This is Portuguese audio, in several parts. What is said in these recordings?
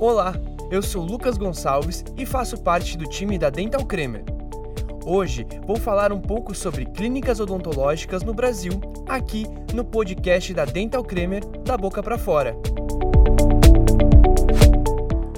Olá, eu sou Lucas Gonçalves e faço parte do time da Dental Cremer. Hoje vou falar um pouco sobre clínicas odontológicas no Brasil, aqui no podcast da Dental Cremer da boca para fora.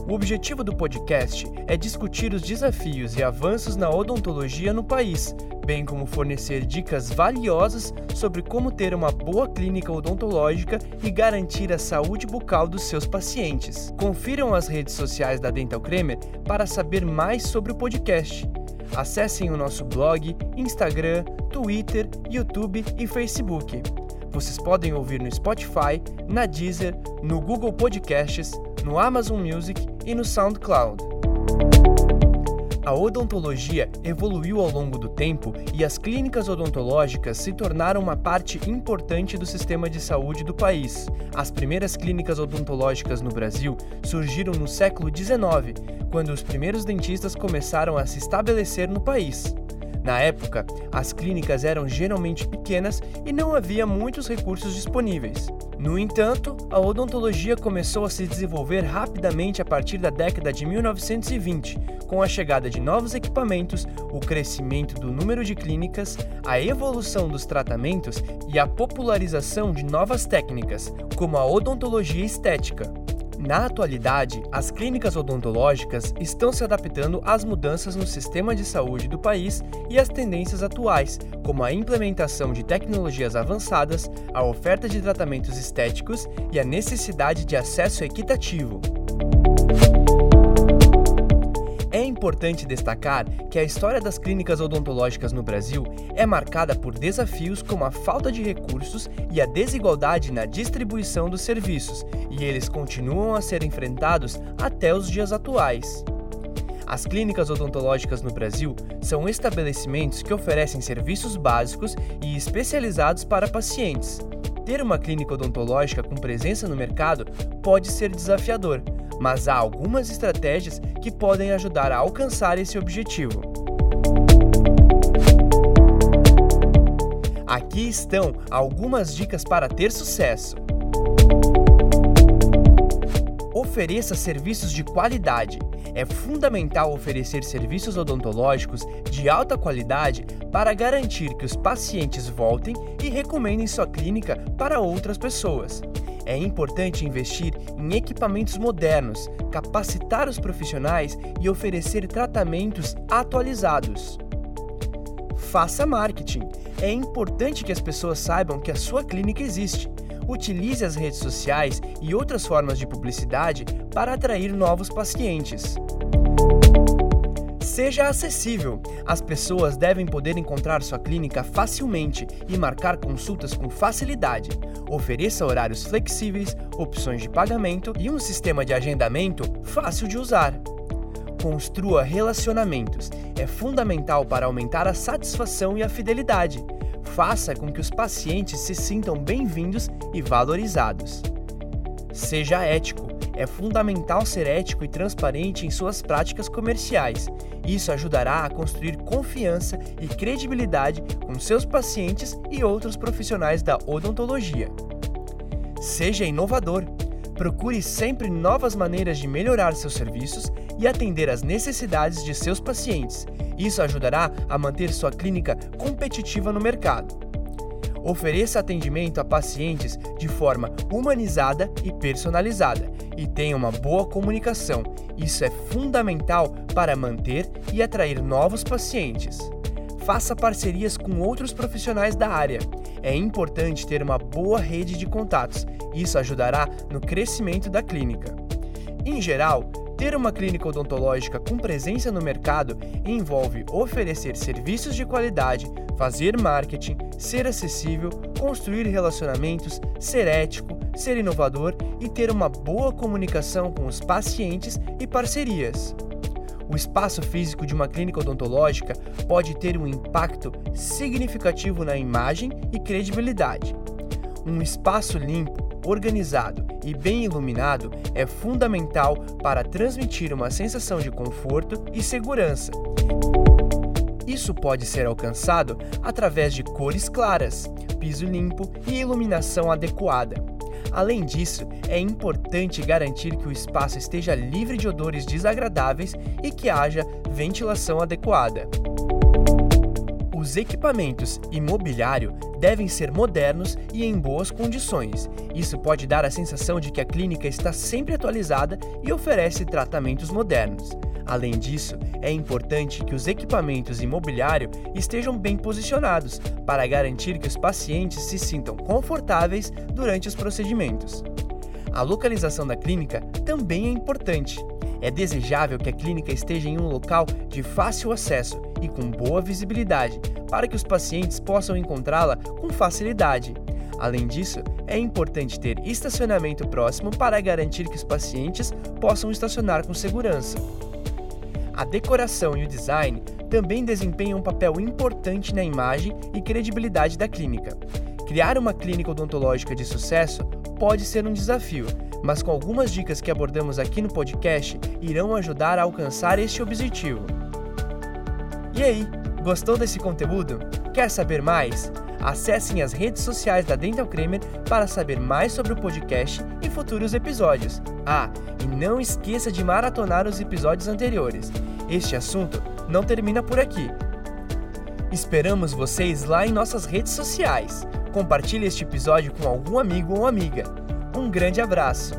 O objetivo do podcast é discutir os desafios e avanços na odontologia no país, bem como fornecer dicas valiosas sobre como ter uma boa clínica odontológica e garantir a saúde bucal dos seus pacientes. Confiram as redes sociais da Dental Cremer para saber mais sobre o podcast. Acessem o nosso blog, Instagram, Twitter, YouTube e Facebook. Vocês podem ouvir no Spotify, na Deezer, no Google Podcasts, no Amazon Music e no SoundCloud. A odontologia evoluiu ao longo do tempo e as clínicas odontológicas se tornaram uma parte importante do sistema de saúde do país. As primeiras clínicas odontológicas no Brasil surgiram no século XIX, quando os primeiros dentistas começaram a se estabelecer no país. Na época, as clínicas eram geralmente pequenas e não havia muitos recursos disponíveis. No entanto, a odontologia começou a se desenvolver rapidamente a partir da década de 1920, com a chegada de novos equipamentos, o crescimento do número de clínicas, a evolução dos tratamentos e a popularização de novas técnicas, como a odontologia estética. Na atualidade, as clínicas odontológicas estão se adaptando às mudanças no sistema de saúde do país e às tendências atuais, como a implementação de tecnologias avançadas, a oferta de tratamentos estéticos e a necessidade de acesso equitativo. Importante destacar que a história das clínicas odontológicas no Brasil é marcada por desafios como a falta de recursos e a desigualdade na distribuição dos serviços, e eles continuam a ser enfrentados até os dias atuais. As clínicas odontológicas no Brasil são estabelecimentos que oferecem serviços básicos e especializados para pacientes. Ter uma clínica odontológica com presença no mercado pode ser desafiador, mas há algumas estratégias que podem ajudar a alcançar esse objetivo. Aqui estão algumas dicas para ter sucesso. Ofereça serviços de qualidade. É fundamental oferecer serviços odontológicos de alta qualidade para garantir que os pacientes voltem e recomendem sua clínica para outras pessoas. É importante investir em equipamentos modernos, capacitar os profissionais e oferecer tratamentos atualizados. Faça marketing. É importante que as pessoas saibam que a sua clínica existe. Utilize as redes sociais e outras formas de publicidade para atrair novos pacientes. Seja acessível. As pessoas devem poder encontrar sua clínica facilmente e marcar consultas com facilidade. Ofereça horários flexíveis, opções de pagamento e um sistema de agendamento fácil de usar. Construa relacionamentos. É fundamental para aumentar a satisfação e a fidelidade. Faça com que os pacientes se sintam bem-vindos e valorizados. Seja ético. É fundamental ser ético e transparente em suas práticas comerciais. Isso ajudará a construir confiança e credibilidade com seus pacientes e outros profissionais da odontologia. Seja inovador. Procure sempre novas maneiras de melhorar seus serviços e atender às necessidades de seus pacientes. Isso ajudará a manter sua clínica competitiva no mercado. Ofereça atendimento a pacientes de forma humanizada e personalizada e tenha uma boa comunicação. Isso é fundamental para manter e atrair novos pacientes. Faça parcerias com outros profissionais da área. É importante ter uma boa rede de contatos. Isso ajudará no crescimento da clínica. Em geral, ter uma clínica odontológica com presença no mercado envolve oferecer serviços de qualidade, fazer marketing, ser acessível, construir relacionamentos, ser ético, ser inovador e ter uma boa comunicação com os pacientes e parcerias. O espaço físico de uma clínica odontológica pode ter um impacto significativo na imagem e credibilidade. Um espaço limpo, organizado e bem iluminado é fundamental para transmitir uma sensação de conforto e segurança. Isso pode ser alcançado através de cores claras, piso limpo e iluminação adequada. Além disso, é importante garantir que o espaço esteja livre de odores desagradáveis e que haja ventilação adequada. Os equipamentos e mobiliário devem ser modernos e em boas condições. Isso pode dar a sensação de que a clínica está sempre atualizada e oferece tratamentos modernos. Além disso, é importante que os equipamentos e mobiliário estejam bem posicionados para garantir que os pacientes se sintam confortáveis durante os procedimentos. A localização da clínica também é importante. É desejável que a clínica esteja em um local de fácil acesso e com boa visibilidade, para que os pacientes possam encontrá-la com facilidade. Além disso, é importante ter estacionamento próximo para garantir que os pacientes possam estacionar com segurança. A decoração e o design também desempenham um papel importante na imagem e credibilidade da clínica. Criar uma clínica odontológica de sucesso pode ser um desafio, mas com algumas dicas que abordamos aqui no podcast irão ajudar a alcançar este objetivo. E aí, gostou desse conteúdo? Quer saber mais? Acessem as redes sociais da Dental Creamer para saber mais sobre o podcast e futuros episódios. Ah, e não esqueça de maratonar os episódios anteriores. Este assunto não termina por aqui. Esperamos vocês lá em nossas redes sociais. Compartilhe este episódio com algum amigo ou amiga. Um grande abraço!